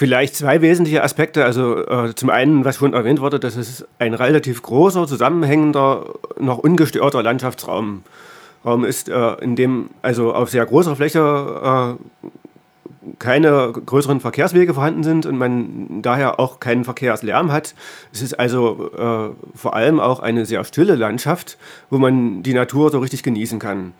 Vielleicht zwei wesentliche Aspekte. Also äh, zum einen, was schon erwähnt wurde, dass es ein relativ großer, zusammenhängender, noch ungestörter Landschaftsraum Raum ist, äh, in dem also auf sehr großer Fläche äh, keine größeren Verkehrswege vorhanden sind und man daher auch keinen Verkehrslärm hat. Es ist also äh, vor allem auch eine sehr stille Landschaft, wo man die Natur so richtig genießen kann.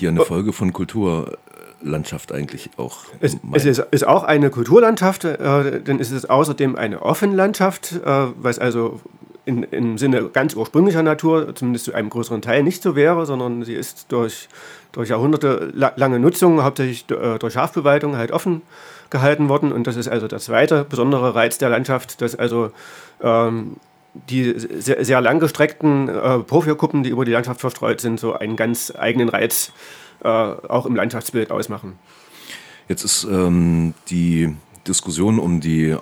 Die eine Folge von Kultur Landschaft eigentlich auch. Es, es ist, ist, auch eine Kulturlandschaft, äh, denn es ist außerdem eine Offenlandschaft, äh, was also in, im Sinne ganz ursprünglicher Natur, zumindest zu einem größeren Teil, nicht so wäre, sondern sie ist durch, durch Jahrhunderte lange Nutzung, hauptsächlich äh, durch Schafbewaldung, halt offen gehalten worden. Und das ist also der zweite besondere Reiz der Landschaft, dass also ähm, die sehr, sehr langgestreckten äh, Porphyrkuppen, die über die Landschaft verstreut sind, so einen ganz eigenen Reiz äh, auch im Landschaftsbild ausmachen. Jetzt ist ähm, die Diskussion um die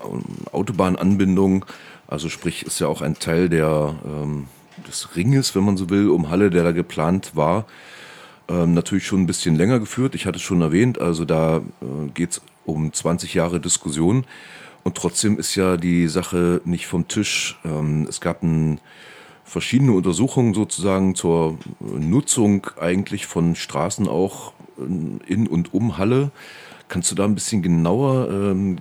Autobahnanbindung, also sprich ist ja auch ein Teil der, ähm, des Ringes, wenn man so will, um Halle, der da geplant war, ähm, natürlich schon ein bisschen länger geführt. Ich hatte es schon erwähnt, also da äh, geht es um 20 Jahre Diskussion. Und trotzdem ist ja die Sache nicht vom Tisch. Ähm, es gab ein, verschiedene Untersuchungen sozusagen zur Nutzung eigentlich von Straßen auch in und um Halle. Kannst du da ein bisschen genauer ähm,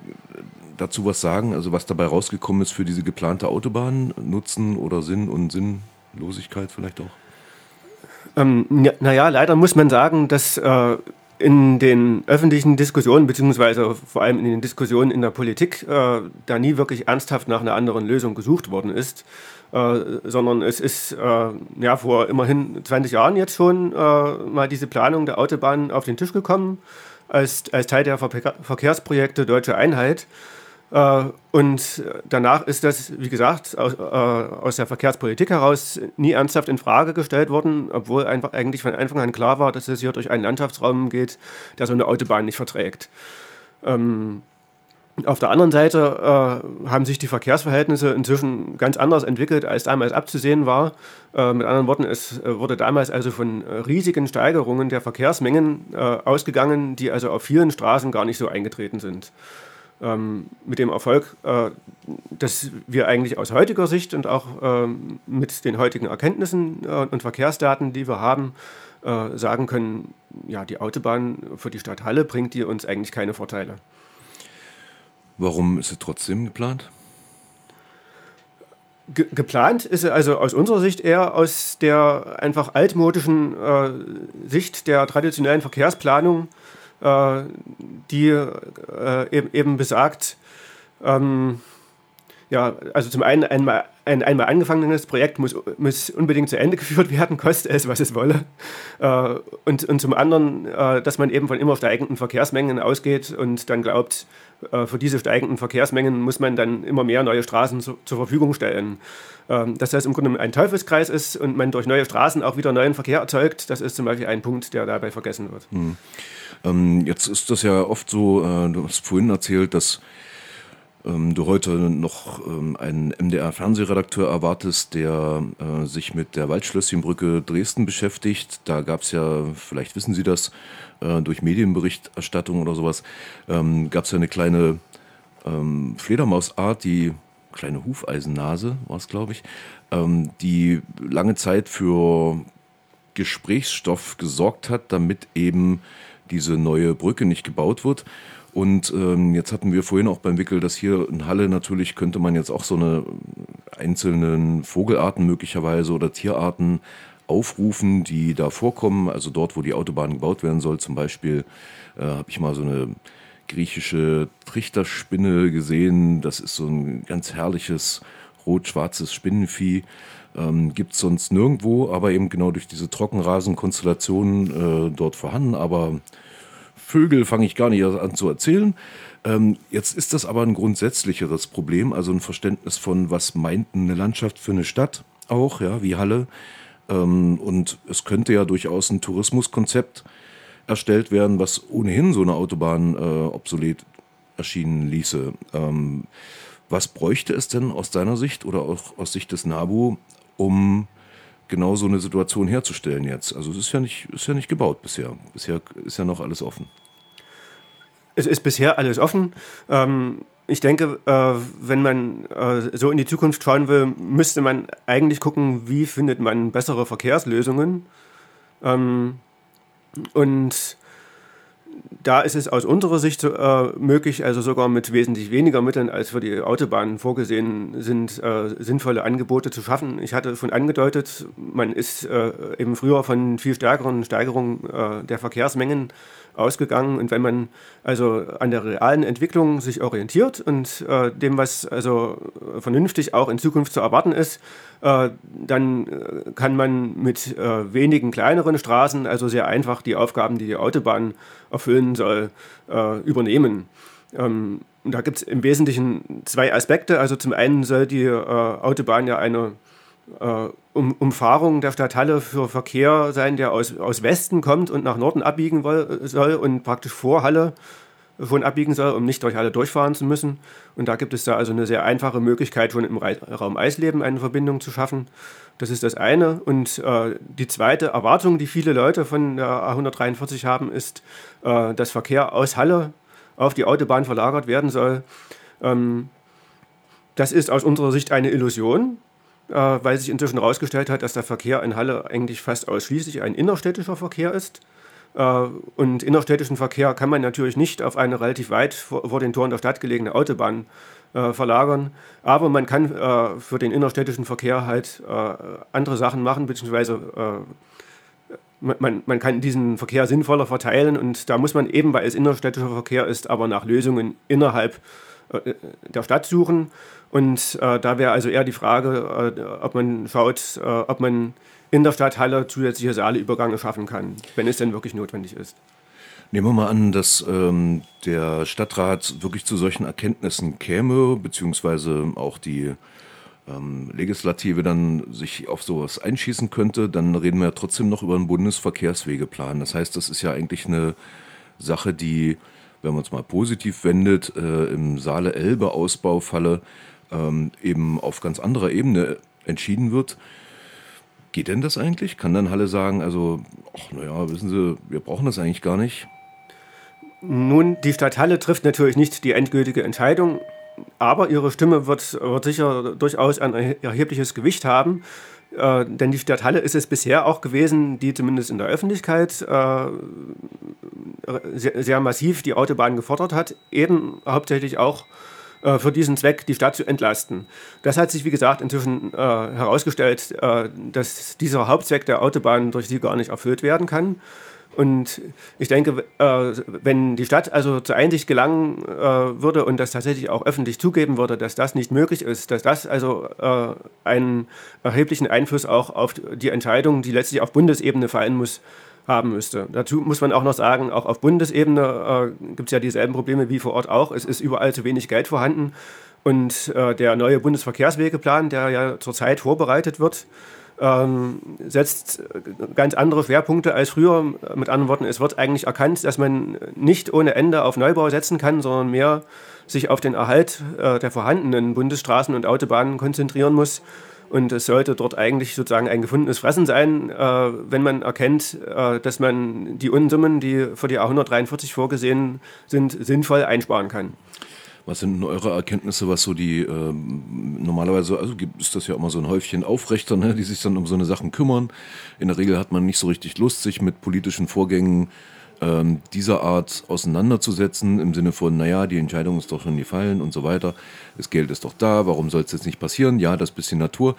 dazu was sagen? Also was dabei rausgekommen ist für diese geplante Autobahn, Nutzen oder Sinn und Sinnlosigkeit vielleicht auch? Ähm, naja, leider muss man sagen, dass äh, in den öffentlichen Diskussionen, beziehungsweise vor allem in den Diskussionen in der Politik, äh, da nie wirklich ernsthaft nach einer anderen Lösung gesucht worden ist, äh, sondern es ist äh, ja vor immerhin 20 Jahren jetzt schon äh, mal diese Planung der Autobahn auf den Tisch gekommen, als, als Teil der Ver Verkehrsprojekte Deutsche Einheit. Äh, und danach ist das, wie gesagt, aus, äh, aus, der Verkehrspolitik heraus nie ernsthaft in Frage gestellt worden, obwohl einfach eigentlich von Anfang an klar war, dass es hier durch einen Landschaftsraum geht, der so eine Autobahn nicht verträgt. Ähm, auf der anderen Seite äh, haben sich die Verkehrsverhältnisse inzwischen ganz anders entwickelt, als damals abzusehen war. Mit anderen Worten, es wurde damals also von riesigen Steigerungen der Verkehrsmengen ausgegangen, die also auf vielen Straßen gar nicht so eingetreten sind ähm, mit dem Erfolg, äh, dass wir eigentlich aus heutiger Sicht und auch ähm, mit den heutigen Erkenntnissen äh, und Verkehrsdaten, die wir haben, äh, sagen können, ja, die Autobahn für die Stadt Halle bringt die uns eigentlich keine Vorteile. Warum ist sie trotzdem geplant? Ge geplant ist sie also aus unserer Sicht eher aus der einfach altmodischen äh, Sicht der traditionellen Verkehrsplanung äh, die äh, eben, eben besagt, ähm, ja, also zum einen einmal, ein einmal angefangenes Projekt muss, muss unbedingt zu Ende geführt werden, koste es, was es wolle. Äh, und, und zum anderen, äh, dass man eben von immer steigenden Verkehrsmengen ausgeht und dann glaubt, äh, für diese steigenden Verkehrsmengen muss man dann immer mehr neue Straßen zu, zur Verfügung stellen. Ähm, dass das im Grunde ein Teufelskreis ist und man durch neue Straßen auch wieder neuen Verkehr erzeugt, das ist zum Beispiel ein Punkt, der dabei vergessen wird. Hm. Ähm, jetzt ist das ja oft so, äh, du hast vorhin erzählt, dass ähm, du heute noch ähm, einen MDR-Fernsehredakteur erwartest, der äh, sich mit der Waldschlösschenbrücke Dresden beschäftigt. Da gab es ja, vielleicht wissen Sie das, äh, durch Medienberichterstattung oder sowas, ähm, gab es ja eine kleine ähm, Fledermausart, die kleine Hufeisennase war es, glaube ich, ähm, die lange Zeit für Gesprächsstoff gesorgt hat, damit eben diese neue Brücke nicht gebaut wird. Und ähm, jetzt hatten wir vorhin auch beim Wickel, dass hier in Halle natürlich könnte man jetzt auch so eine einzelnen Vogelarten möglicherweise oder Tierarten aufrufen, die da vorkommen. Also dort, wo die Autobahn gebaut werden soll, zum Beispiel äh, habe ich mal so eine griechische Trichterspinne gesehen. Das ist so ein ganz herrliches rot-schwarzes Spinnenvieh. Ähm, Gibt es sonst nirgendwo, aber eben genau durch diese Trockenrasenkonstellationen äh, dort vorhanden. Aber Vögel fange ich gar nicht an zu erzählen. Ähm, jetzt ist das aber ein grundsätzlicheres Problem, also ein Verständnis von, was meint eine Landschaft für eine Stadt auch, ja, wie Halle. Ähm, und es könnte ja durchaus ein Tourismuskonzept erstellt werden, was ohnehin so eine Autobahn äh, obsolet erschienen ließe. Ähm, was bräuchte es denn aus deiner Sicht oder auch aus Sicht des NABU, um genau so eine Situation herzustellen jetzt? Also es ist ja nicht, ist ja nicht gebaut bisher. Bisher ist ja noch alles offen. es ist bisher alles offen. Ähm, ich denke, äh, wenn man äh, so in die Zukunft schauen will, müsste man eigentlich gucken, wie findet man bessere Verkehrslösungen. Ähm, und da ist es aus unserer Sicht äh, möglich, also sogar mit wesentlich weniger Mitteln als für die Autobahnen vorgesehen sind, äh, sinnvolle Angebote zu schaffen. Ich hatte schon angedeutet, man ist äh, eben früher von viel stärkeren Steigerungen äh, der Verkehrsmengen ausgegangen. Und wenn man also an der realen Entwicklung sich orientiert und äh, dem, was also vernünftig auch in Zukunft zu erwarten ist, äh, dann äh, kann man mit äh, wenigen kleineren Straßen also sehr einfach die Aufgaben, die die Autobahn erfüllen soll, äh, übernehmen. Ähm, da gibt es im Wesentlichen zwei Aspekte. Also zum einen soll die äh, Autobahn ja eine äh, um, Umfahrung der Stadthalle für Verkehr sein, der aus, aus Westen kommt und nach Norden abbiegen soll und praktisch vor Halle von abbiegen soll, um nicht durch Halle durchfahren zu müssen. Und da gibt es da also eine sehr einfache Möglichkeit, schon im Raum Eisleben eine Verbindung zu schaffen. Das ist das eine. Und äh, die zweite Erwartung, die viele Leute von der A143 haben, ist, äh, dass Verkehr aus Halle auf die Autobahn verlagert werden soll. Ähm, das ist aus unserer Sicht eine Illusion. Äh, weil sich inzwischen herausgestellt hat, dass der Verkehr in Halle eigentlich fast ausschließlich ein innerstädtischer Verkehr ist. Äh, und innerstädtischen Verkehr kann man natürlich nicht auf eine relativ weit vor den Toren der Stadt gelegene Autobahn äh, verlagern. Aber man kann für den innerstädtischen Verkehr halt andere Sachen machen, beziehungsweise man, man kann diesen Verkehr sinnvoller verteilen. Und da muss man eben, weil es innerstädtischer Verkehr ist, aber nach Lösungen innerhalb der Stadt suchen. Und äh, da wäre also eher die Frage, äh, ob man schaut, äh, ob man in der Stadthalle zusätzliche Saaleübergänge schaffen kann, wenn es denn wirklich notwendig ist. Nehmen wir mal an, dass ähm, der Stadtrat wirklich zu solchen Erkenntnissen käme, beziehungsweise auch die ähm, Legislative dann sich auf sowas einschießen könnte, dann reden wir ja trotzdem noch über einen Bundesverkehrswegeplan. Das heißt, das ist ja eigentlich eine Sache, die, wenn man es mal positiv wendet, äh, im Saale-Elbe-Ausbaufalle ähm, eben auf ganz anderer Ebene entschieden wird. Geht denn das eigentlich? Kann dann Halle sagen, also, ach naja, wissen Sie, wir brauchen das eigentlich gar nicht? Nun, die Stadt Halle trifft natürlich nicht die endgültige Entscheidung, aber ihre Stimme wird, wird sicher durchaus ein erhebliches Gewicht haben. Äh, denn die Stadt Halle ist es bisher auch gewesen, die zumindest in der Öffentlichkeit äh, sehr, sehr, massiv die Autobahn gefordert hat, eben hauptsächlich auch äh, für diesen Zweck die Stadt zu entlasten. Das hat sich, wie gesagt, inzwischen äh, herausgestellt, äh, dass dieser Hauptzweck der Autobahn durch sie gar nicht erfüllt werden kann. Und ich denke, äh, wenn die Stadt also zur Einsicht gelangen äh, würde und das tatsächlich auch öffentlich zugeben würde, dass das nicht möglich ist, dass das also einen erheblichen Einfluss auch auf die Entscheidung, die letztlich auf Bundesebene fallen muss, haben müsste. Dazu muss man auch noch sagen, auch auf Bundesebene äh, gibt es ja dieselben Probleme wie vor Ort auch. Es ist überall zu wenig Geld vorhanden. Und äh, der neue Bundesverkehrswegeplan, der ja zurzeit vorbereitet wird, ähm, setzt ganz andere Schwerpunkte als früher. Mit anderen Worten, es wird eigentlich erkannt, dass man nicht ohne Ende auf Neubau setzen kann, sondern mehr sich auf den Erhalt äh, der vorhandenen Bundesstraßen und Autobahnen konzentrieren muss. Und es sollte dort eigentlich sozusagen ein gefundenes Fressen sein, äh, wenn man erkennt, äh, dass man die Unsummen, die für die A143 vorgesehen sind, sinnvoll einsparen kann. Was sind eure Erkenntnisse, was so die äh, normalerweise, also ist das ja immer so ein Häufchen Aufrechter, ne, die sich dann um so eine Sachen kümmern. In der Regel hat man nicht so richtig Lust, sich mit politischen Vorgängen ähm, dieser Art auseinanderzusetzen, im Sinne von, naja, die Entscheidung ist doch schon gefallen und so weiter. Das Geld ist doch da, warum soll es jetzt nicht passieren? Ja, das bisschen Natur.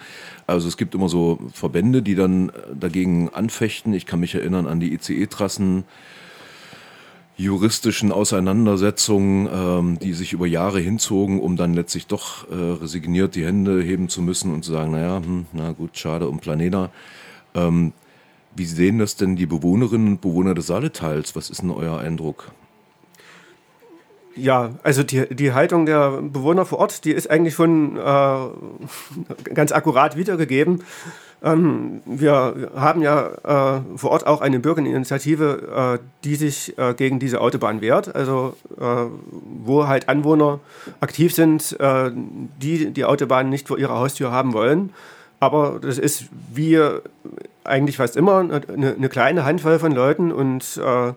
Also es gibt immer so Verbände, die dann dagegen anfechten. Ich kann mich erinnern an die ICE-Trassen juristischen Auseinandersetzungen, ähm, die sich über Jahre hinzogen, um dann letztlich doch äh, resigniert die Hände heben zu müssen und zu sagen, naja, hm, na gut, schade um Planeta. Ähm, wie sehen das denn die Bewohnerinnen und Bewohner des Saaletals? Was ist denn euer Eindruck? Ja, also die, die Haltung der Bewohner vor Ort, die ist eigentlich schon äh, ganz akkurat wiedergegeben. Ähm, wir haben ja äh, vor Ort auch eine Bürgerinitiative, äh, die sich äh, gegen diese Autobahn wehrt, also äh, wo halt Anwohner aktiv sind, äh, die die Autobahn nicht vor ihrer Haustür haben wollen. Aber das ist wie eigentlich fast immer eine, eine kleine Handvoll von Leuten und äh,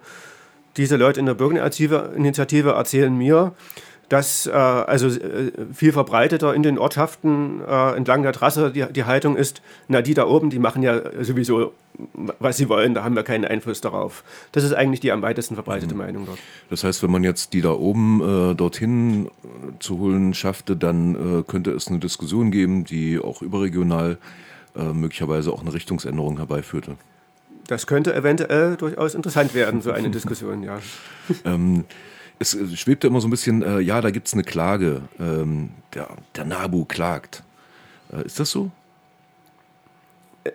diese Leute in der Bürgerinitiative erzählen mir, dass äh, also äh, viel verbreiteter in den Ortschaften äh, entlang der Trasse die, die Haltung ist, na die da oben, die machen ja sowieso, was sie wollen, da haben wir keinen Einfluss darauf. Das ist eigentlich die am weitesten verbreitete mhm. Meinung dort. Das heißt, wenn man jetzt die da oben äh, dorthin äh, zu holen schaffte, dann äh, könnte es eine Diskussion geben, die auch überregional möglicherweise auch eine Richtungsänderung herbeiführte. Das könnte eventuell durchaus interessant werden, so eine Diskussion, ja. ähm, es schwebte immer so ein bisschen, äh, ja, da gibt es eine Klage. Ähm, der, der NABU klagt. Äh, ist das so?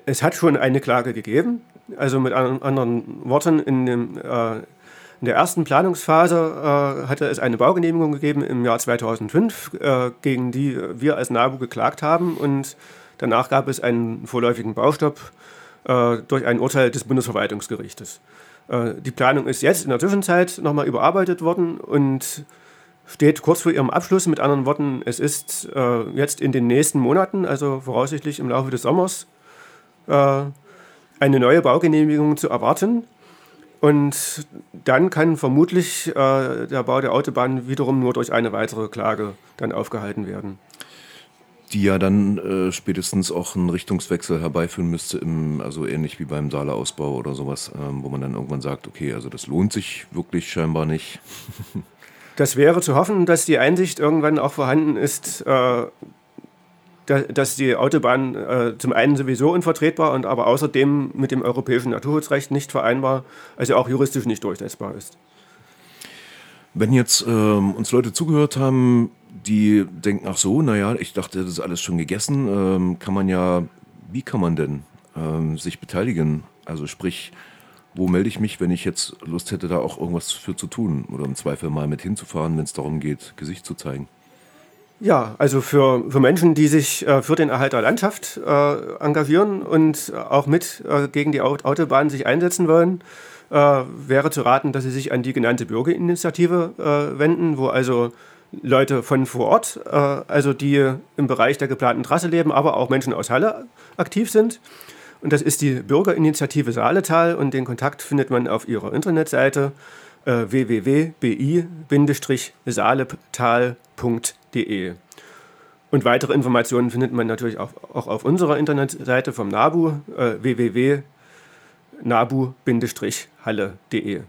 Es hat schon eine Klage gegeben. Also mit anderen Worten, in, dem, äh, in der ersten Planungsphase äh, hatte es eine Baugenehmigung gegeben im Jahr 2005, äh, gegen die wir als NABU geklagt haben. Und danach gab es einen vorläufigen Baustopp äh, durch ein Urteil des Bundesverwaltungsgerichtes. Äh, die Planung ist jetzt in der Zwischenzeit nochmal überarbeitet worden und steht kurz vor ihrem Abschluss. Mit anderen Worten, es ist äh, jetzt in den nächsten Monaten, also voraussichtlich im Laufe des Sommers, äh, eine neue Baugenehmigung zu erwarten. Und dann kann vermutlich äh, der Bau der Autobahn wiederum nur durch eine weitere Klage dann aufgehalten werden die ja dann äh, spätestens auch einen Richtungswechsel herbeiführen müsste, im, also ähnlich wie beim Saale-Ausbau oder sowas, ähm, wo man dann irgendwann sagt, okay, also das lohnt sich wirklich scheinbar nicht. das wäre zu hoffen, dass die Einsicht irgendwann auch vorhanden ist, äh, dass die Autobahn äh, zum einen sowieso unvertretbar und aber außerdem mit dem europäischen Naturschutzrecht nicht vereinbar, also auch juristisch nicht durchsetzbar ist. Wenn jetzt ähm, uns Leute zugehört haben, die denken, ach so, naja, ich dachte, das ist alles schon gegessen, ähm, kann man ja, wie kann man denn ähm, sich beteiligen? Also sprich, wo melde ich mich, wenn ich jetzt Lust hätte, da auch irgendwas für zu tun oder im Zweifel mal mit hinzufahren, wenn es darum geht, Gesicht zu zeigen? Ja, also für, für Menschen, die sich äh, für den Erhalt der Landschaft äh, engagieren und auch mit äh, gegen die Autobahn sich einsetzen wollen, äh, wäre zu raten, dass sie sich an die genannte Bürgerinitiative äh, wenden, wo also Leute von vor Ort, äh, also die im Bereich der geplanten Trasse leben, aber auch Menschen aus Halle aktiv sind. Und das ist die Bürgerinitiative Saaletal und den Kontakt findet man auf ihrer Internetseite äh, www.bi-saaletal.de. Und weitere Informationen findet man natürlich auch, auch auf unserer Internetseite vom NABU äh, www.nabu-halle.de.